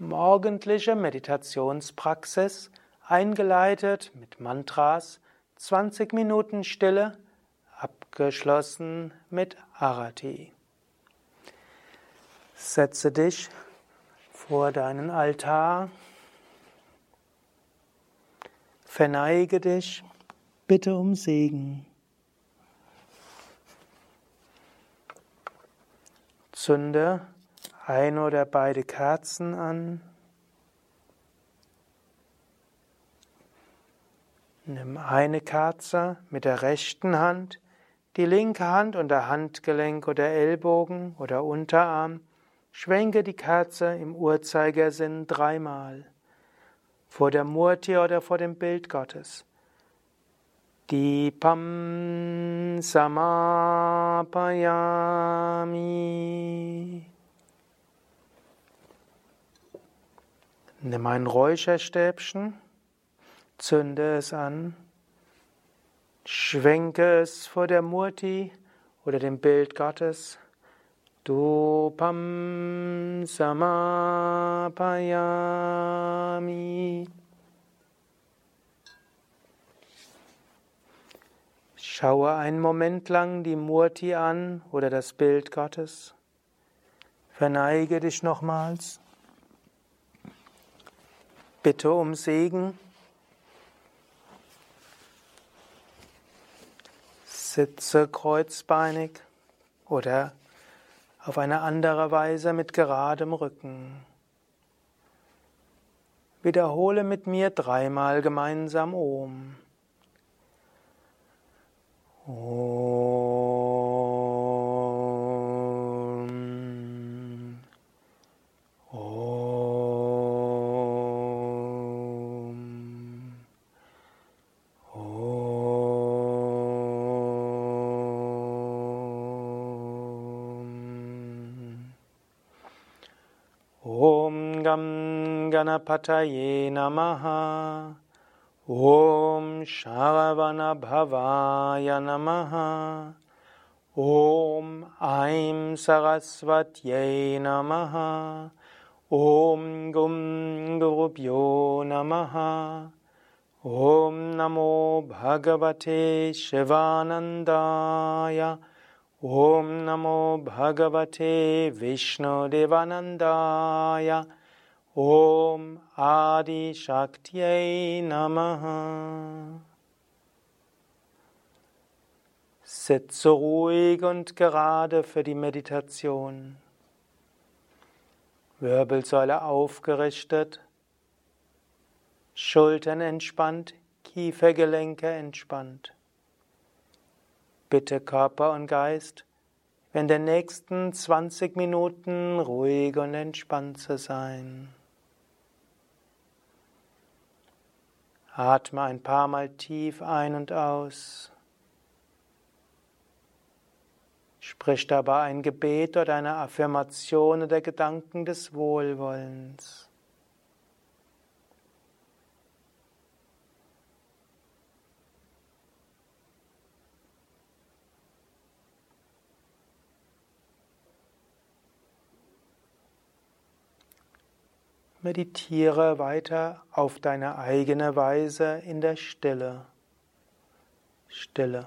morgendliche Meditationspraxis, eingeleitet mit Mantras, 20 Minuten Stille, abgeschlossen mit Arati. Setze dich vor deinen Altar, verneige dich, bitte um Segen. Zünde ein oder beide Kerzen an. Nimm eine Kerze mit der rechten Hand, die linke Hand unter Handgelenk oder Ellbogen oder Unterarm. Schwenke die Kerze im Uhrzeigersinn dreimal vor der Murti oder vor dem Bild Gottes. Dipam samapayami. Nimm ein Räucherstäbchen, zünde es an, schwenke es vor der Murti oder dem Bild Gottes. Dupam samapayami. Schaue einen Moment lang die Murti an oder das Bild Gottes. Verneige dich nochmals. Bitte um Segen. Sitze kreuzbeinig oder auf eine andere Weise mit geradem Rücken. Wiederhole mit mir dreimal gemeinsam Om. Om Ganapataye Namaha. Om Sharavana Bhavaya Namaha. Om Aim Sarasvatye Namaha. Om Gum Gurubhyo Namaha. Om Namo Bhagavate Shivanandaya. Om Namo Bhagavate Vishnu Devanandaya Om Adi Shaktiye Namaha. Sitze ruhig und gerade für die Meditation. Wirbelsäule aufgerichtet, Schultern entspannt, Kiefergelenke entspannt. Bitte Körper und Geist, in den nächsten 20 Minuten ruhig und entspannt zu sein. Atme ein paar Mal tief ein und aus. Sprich dabei ein Gebet oder eine Affirmation oder Gedanken des Wohlwollens. Meditiere weiter auf deine eigene Weise in der Stille. Stille.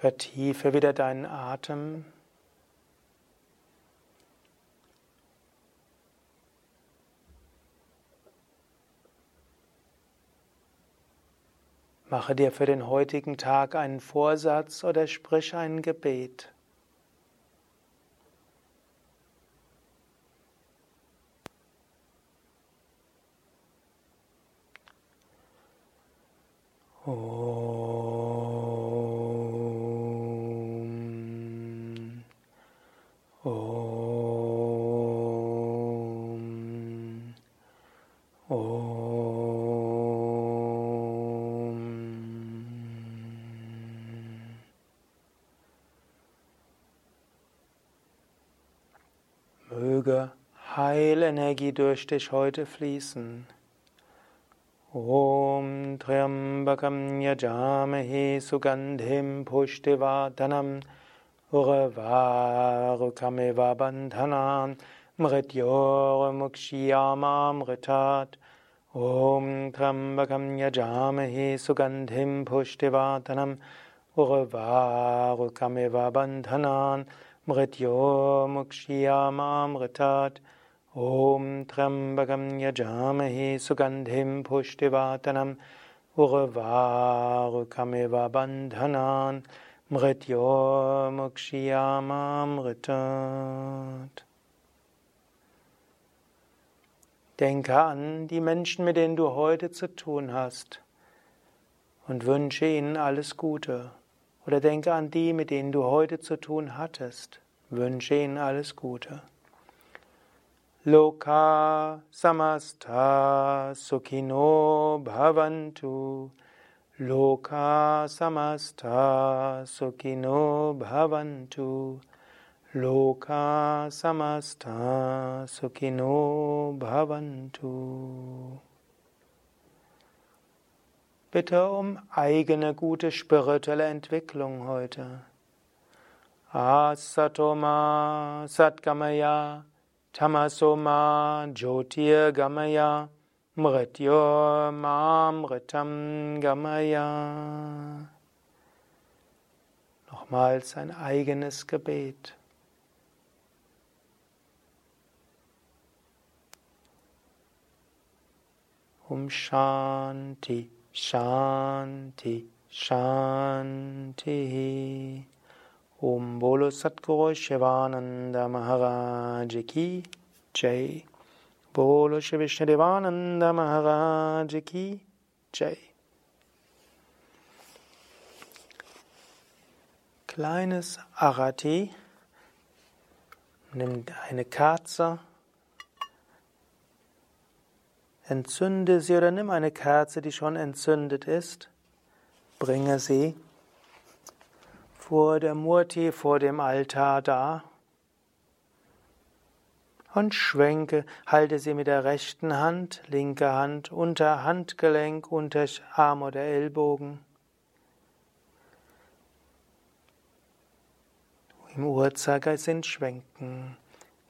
Vertiefe wieder deinen Atem. Mache dir für den heutigen Tag einen Vorsatz oder sprich ein Gebet. Om. Om. Om. Möge Heilenergie durch dich heute fließen. Om Triambakam Yajamahe Sugandhim Pushtivadhanam Urvarukameva Bandhanam Mrityor Mukshiyama Mritat Om Triambakam Yajamahe Sugandhim Pushtivadhanam Urvarukameva Bandhanam मृत्योर्मुक्ष्यामामृतात् ॐ त्र्यम्बकं यजामहे सुगन्धिं पुष्टिवातनम् उर्वारुकमिव बन्धनान् मृत्योर्मुक्ष्यामामृतात्. Denke an die Menschen, mit denen du heute zu tun hast und wünsche ihnen alles Gute. Oder denke an die, mit denen du heute zu tun hattest, wünsche ihnen alles Gute. Loka samasta sukhino bhavantu. Loka samasta sukhino bhavantu. Loka samasta sukhino bhavantu. Bitte um eigene gute spirituelle Entwicklung heute. Asatoma Satgamaya Tamasoma Jyotir Gamaya Mrityo Mamritam Gamaya. Nochmals ein eigenes Gebet. Um Shanti, Shanti, Shanti. Om Bolo Satguru Shivananda Maharaj Ki Jai. Bolo Shri Vishnadevananda Maharaj Ki Jai. Kleines Arati. Nimm eine Kerze. Entzünde sie oder nimm eine Kerze, die schon entzündet ist. Bringe sie vor der Murti, vor dem Altar da und schwenke, halte sie mit der rechten Hand, linke Hand unter Handgelenk, unter Arm oder Ellbogen. Im Uhrzeigersinn schwenken.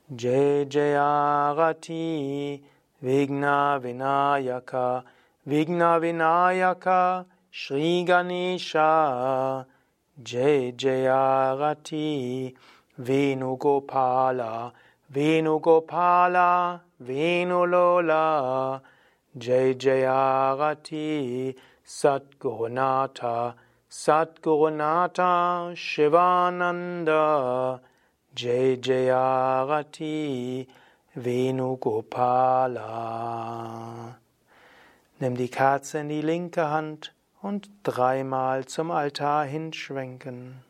Jai Jayarati Vigna Vinayaka Vigna Vinayaka Shri Ganesha. Jai Jayarati Venugopala Venugopala Venulola Jai Jayarati Satgurunata Satgurunata Shivananda. Jai Jayarati Venugopala Nimm die Kerze in die linke Hand und dreimal zum Altar hinschwenken.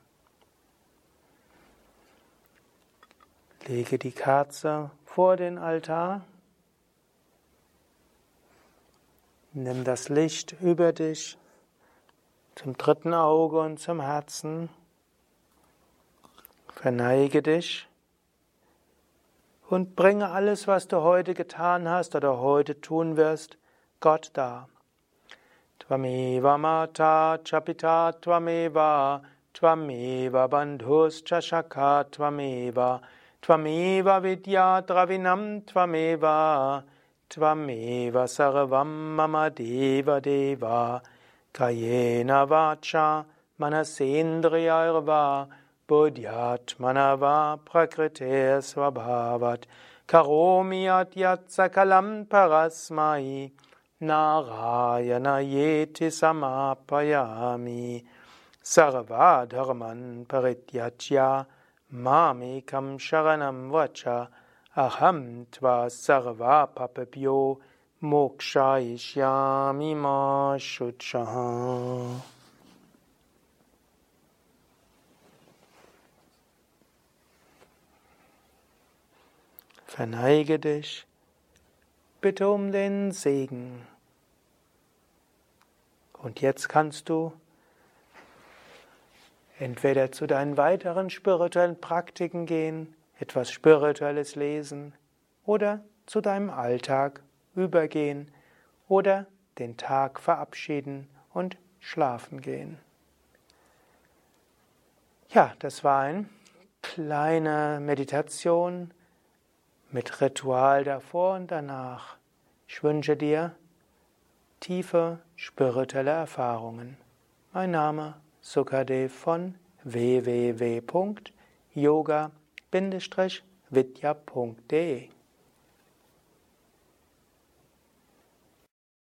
Lege die Kerze vor den Altar. Nimm das Licht über dich zum dritten Auge und zum Herzen. Verneige dich und bringe alles, was du heute getan hast oder heute tun wirst, Gott dar. Tvameva mata chapita tvameva Tvameva bandhuscha shakha tvameva Tvameva vidya dravinam tvameva Tvameva sarvam mama deva deva Kayena vacha manasendriyarva buddhyatmanava prakrite svabhavat karomi adyat sakalam parasmai narayana yeti samapayami sarvadharman parityajya mamekam sharanam vacha aham tva sarvapapabhyo mokshayishyami ma shuchaha. Verneige dich, bitte um den Segen. Und jetzt kannst du entweder zu deinen weiteren spirituellen Praktiken gehen, etwas Spirituelles lesen oder zu deinem Alltag übergehen oder den Tag verabschieden und schlafen gehen. Ja, das war eine kleine Meditation mit Ritual davor und danach. Ich wünsche dir tiefe spirituelle Erfahrungen. Mein Name Sukadev von www.yoga-vidya.de